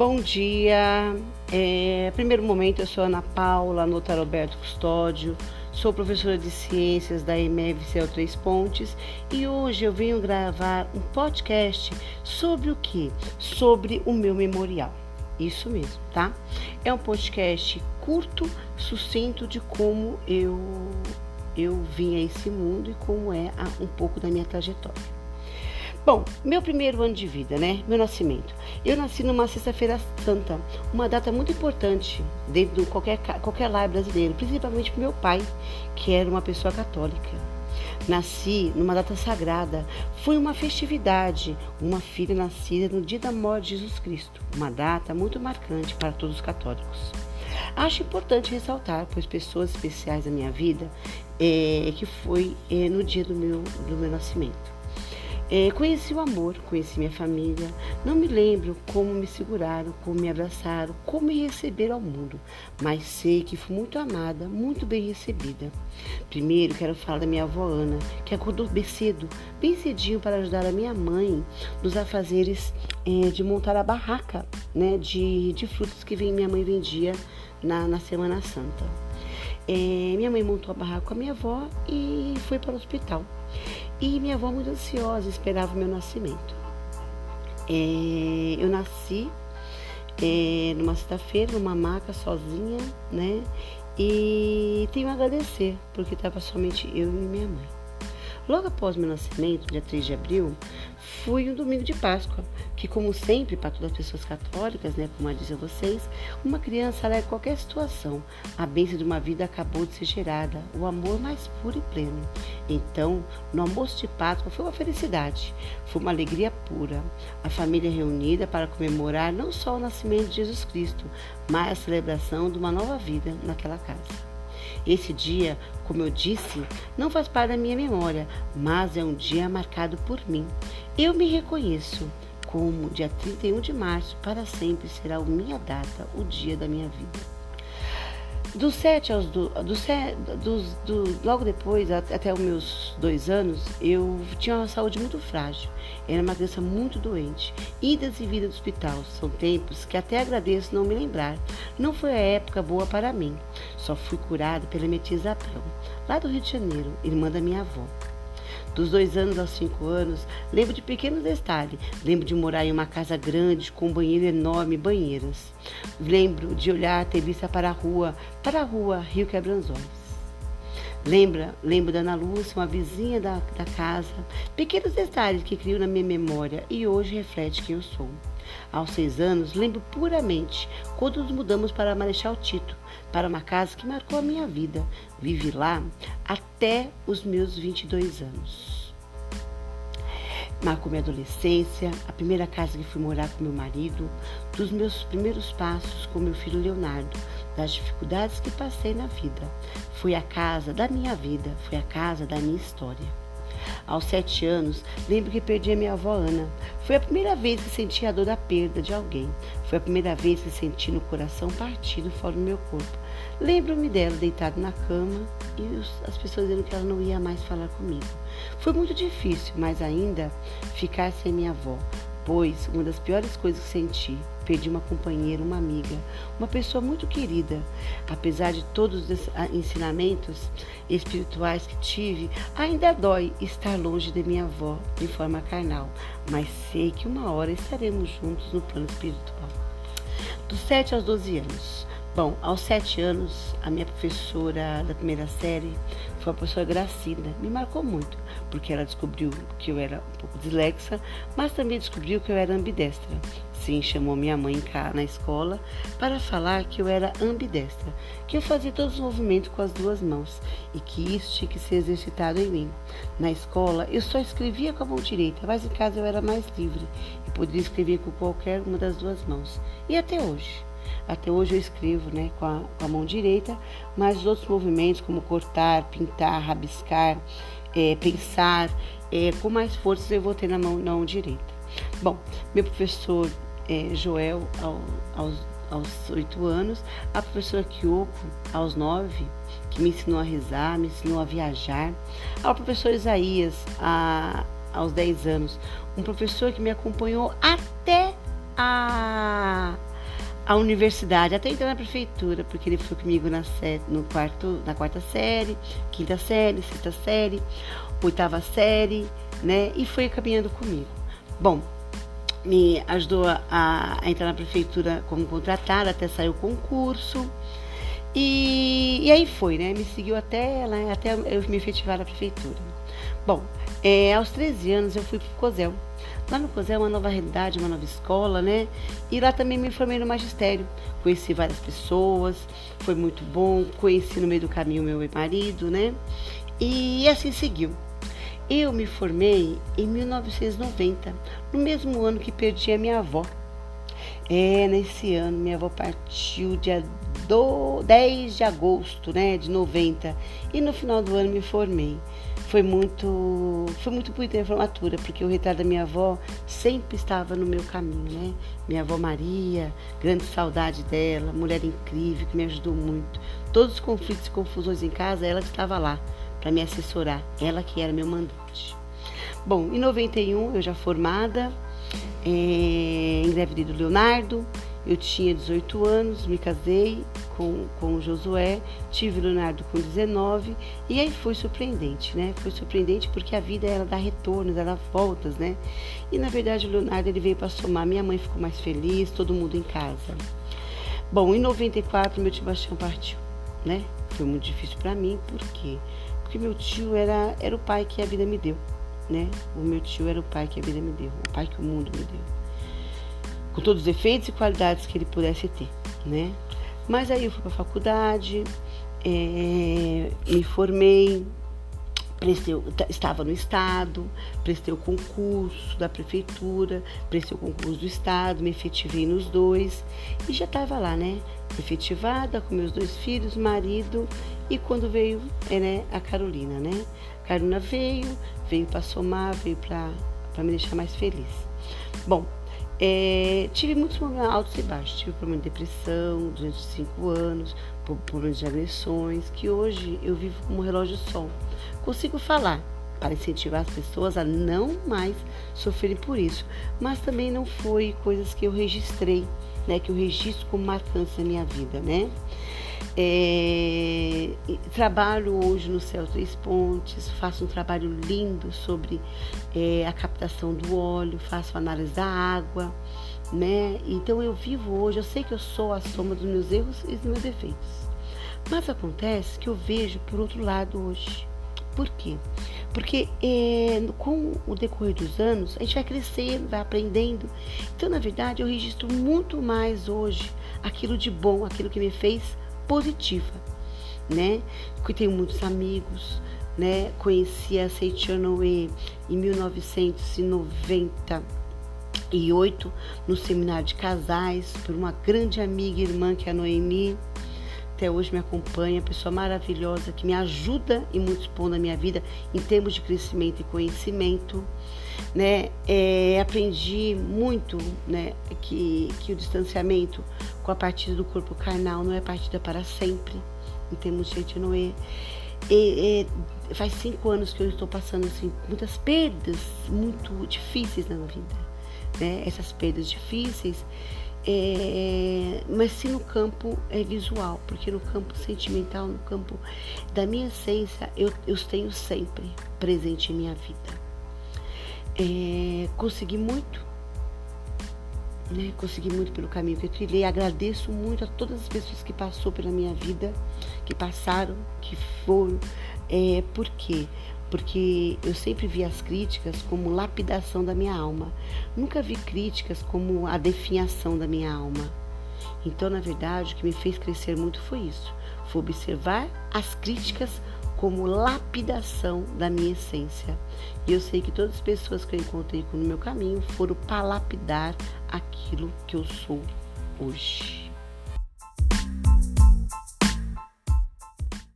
Bom dia. É, primeiro momento, eu sou Ana Paula Nota Roberto Custódio, sou professora de ciências da MFCL Três Pontes e hoje eu venho gravar um podcast sobre o que? Sobre o meu memorial. Isso mesmo, tá? É um podcast curto, sucinto de como eu eu vim a esse mundo e como é um pouco da minha trajetória. Bom, meu primeiro ano de vida, né? Meu nascimento. Eu nasci numa sexta-feira santa, uma data muito importante dentro de qualquer, qualquer lar brasileiro, principalmente para meu pai, que era uma pessoa católica. Nasci numa data sagrada, foi uma festividade, uma filha nascida no dia da morte de Jesus Cristo, uma data muito marcante para todos os católicos. Acho importante ressaltar, pois pessoas especiais da minha vida, é, que foi é, no dia do meu, do meu nascimento. É, conheci o amor, conheci minha família. Não me lembro como me seguraram, como me abraçaram, como me receberam ao mundo, mas sei que fui muito amada, muito bem recebida. Primeiro quero falar da minha avó Ana, que acordou bem cedo, bem cedinho para ajudar a minha mãe nos afazeres é, de montar a barraca né, de, de que minha mãe vendia na, na Semana Santa. É, minha mãe montou a barraca com a minha avó e foi para o hospital. E minha avó, muito ansiosa, esperava o meu nascimento. É, eu nasci é, numa sexta-feira, numa maca, sozinha, né? E tenho a agradecer, porque estava somente eu e minha mãe. Logo após meu nascimento, dia 3 de abril, fui um domingo de Páscoa, que como sempre para todas as pessoas católicas, né, como eu disse a vocês, uma criança alega qualquer situação. A bênção de uma vida acabou de ser gerada, o amor mais puro e pleno. Então, no almoço de Páscoa foi uma felicidade, foi uma alegria pura. A família reunida para comemorar não só o nascimento de Jesus Cristo, mas a celebração de uma nova vida naquela casa. Esse dia, como eu disse, não faz parte da minha memória, mas é um dia marcado por mim. Eu me reconheço como dia 31 de março para sempre será a minha data, o dia da minha vida. Dos sete aos do, do, do, do, logo depois, até os meus dois anos, eu tinha uma saúde muito frágil. Era uma criança muito doente. Idas e vidas do hospital são tempos que até agradeço não me lembrar. Não foi a época boa para mim. Só fui curada pela minha lá do Rio de Janeiro, irmã da minha avó. Dos dois anos aos cinco anos, lembro de pequenos detalhes. Lembro de morar em uma casa grande, com um banheiro enorme banheiras. Lembro de olhar, ter vista para a rua, para a rua Rio Quebranzóis. Lembra, lembro da Ana Lúcia, uma vizinha da, da casa. Pequenos detalhes que criou na minha memória e hoje reflete quem eu sou. Aos seis anos, lembro puramente quando nos mudamos para Marechal Tito, para uma casa que marcou a minha vida. Vivi lá até os meus 22 anos. Marcou minha adolescência, a primeira casa que fui morar com meu marido, dos meus primeiros passos com meu filho Leonardo, das dificuldades que passei na vida. Foi a casa da minha vida, foi a casa da minha história. Aos sete anos, lembro que perdi a minha avó Ana. Foi a primeira vez que senti a dor da perda de alguém. Foi a primeira vez que senti no coração partido fora do meu corpo. Lembro-me dela deitada na cama e as pessoas dizendo que ela não ia mais falar comigo. Foi muito difícil, mas ainda ficar sem minha avó pois uma das piores coisas que senti, perdi uma companheira, uma amiga, uma pessoa muito querida. Apesar de todos os ensinamentos espirituais que tive, ainda dói estar longe de minha avó de forma carnal, mas sei que uma hora estaremos juntos no plano espiritual. Dos 7 aos 12 anos. Bom, aos sete anos, a minha professora da primeira série foi a professora Gracinda. Me marcou muito, porque ela descobriu que eu era um pouco dislexa, mas também descobriu que eu era ambidestra. Sim, chamou minha mãe cá na escola para falar que eu era ambidestra, que eu fazia todos os movimentos com as duas mãos e que isso tinha que ser exercitado em mim. Na escola, eu só escrevia com a mão direita, mas em casa eu era mais livre e poderia escrever com qualquer uma das duas mãos. E até hoje. Até hoje eu escrevo né, com, a, com a mão direita, mas os outros movimentos, como cortar, pintar, rabiscar, é, pensar, é, com mais forças eu vou ter na mão, na mão direita. Bom, meu professor Joel, ao, aos, aos 8 anos, a professora Kyoko, aos 9, que me ensinou a rezar, me ensinou a viajar, ao professor Isaías, a, aos 10 anos, um professor que me acompanhou até a a universidade, até entrar na prefeitura, porque ele foi comigo na, no quarto, na quarta série, quinta série, sexta série, oitava série, né? E foi caminhando comigo. Bom, me ajudou a, a entrar na prefeitura como contratada, até sair o concurso. E, e aí foi, né? Me seguiu até, lá, até eu me efetivar na prefeitura. Bom, é, aos 13 anos eu fui para o COSEL. Lá no COSEL é uma nova realidade, uma nova escola, né? E lá também me formei no magistério. Conheci várias pessoas, foi muito bom. Conheci no meio do caminho meu marido, né? E assim seguiu. Eu me formei em 1990, no mesmo ano que perdi a minha avó. É, nesse ano, minha avó partiu dia do 10 de agosto, né, de 90. E no final do ano me formei. Foi muito, foi muito bonita a formatura, porque o retrato da minha avó sempre estava no meu caminho, né? Minha avó Maria, grande saudade dela, mulher incrível que me ajudou muito. Todos os conflitos e confusões em casa, ela estava lá para me assessorar, ela que era meu mandante. Bom, em 91 eu já formada, é, engravidei do Leonardo, eu tinha 18 anos, me casei com, com o Josué, tive o Leonardo com 19 e aí foi surpreendente, né? Foi surpreendente porque a vida ela dá retornos, ela dá voltas, né? E na verdade o Leonardo ele veio para somar, minha mãe ficou mais feliz, todo mundo em casa. Bom, em 94 meu tio Bastião partiu, né? Foi muito difícil para mim, por quê? Porque meu tio era, era o pai que a vida me deu, né? O meu tio era o pai que a vida me deu, o pai que o mundo me deu. Com todos os efeitos e qualidades que ele pudesse ter, né? Mas aí eu fui para a faculdade, é, me formei, prestei, estava no Estado, prestei o concurso da Prefeitura, prestei o concurso do Estado, me efetivei nos dois e já estava lá, né? Efetivada com meus dois filhos, marido e quando veio é, né, a Carolina, né? A Carolina veio, veio para somar, veio para me deixar mais feliz. Bom, é, tive muitos momentos altos e baixos. Tive problema de depressão durante cinco anos, problemas de agressões, que hoje eu vivo como um relógio sol. Consigo falar para incentivar as pessoas a não mais sofrerem por isso, mas também não foi coisas que eu registrei, né, que eu registro como marcantes na minha vida, né? É, trabalho hoje no Céu Três Pontes, faço um trabalho lindo sobre é, a captação do óleo, faço análise da água, né? Então eu vivo hoje, eu sei que eu sou a soma dos meus erros e dos meus defeitos. Mas acontece que eu vejo por outro lado hoje. Por quê? Porque é, com o decorrer dos anos, a gente vai crescendo, vai aprendendo. Então, na verdade, eu registro muito mais hoje aquilo de bom, aquilo que me fez positiva, né? Eu tenho muitos amigos, né? Conheci a Seichanoe em 1998 no seminário de casais por uma grande amiga e irmã que é a Noemi até hoje me acompanha, pessoa maravilhosa que me ajuda em muitos pontos da minha vida em termos de crescimento e conhecimento, né? É, aprendi muito, né, que, que o distanciamento com a partida do corpo carnal não é partida para sempre, em termos de etnoe. E, e, faz cinco anos que eu estou passando assim muitas perdas muito difíceis na vida, né? Essas perdas difíceis é, mas sim no campo é, visual, porque no campo sentimental, no campo da minha essência, eu, eu tenho sempre presente em minha vida. É, consegui muito, né? Consegui muito pelo caminho que eu trilhei. Agradeço muito a todas as pessoas que passou pela minha vida, que passaram, que foram. É, por quê? porque eu sempre vi as críticas como lapidação da minha alma. Nunca vi críticas como a definhação da minha alma. Então, na verdade, o que me fez crescer muito foi isso: foi observar as críticas como lapidação da minha essência. E eu sei que todas as pessoas que eu encontrei no meu caminho foram para lapidar aquilo que eu sou hoje.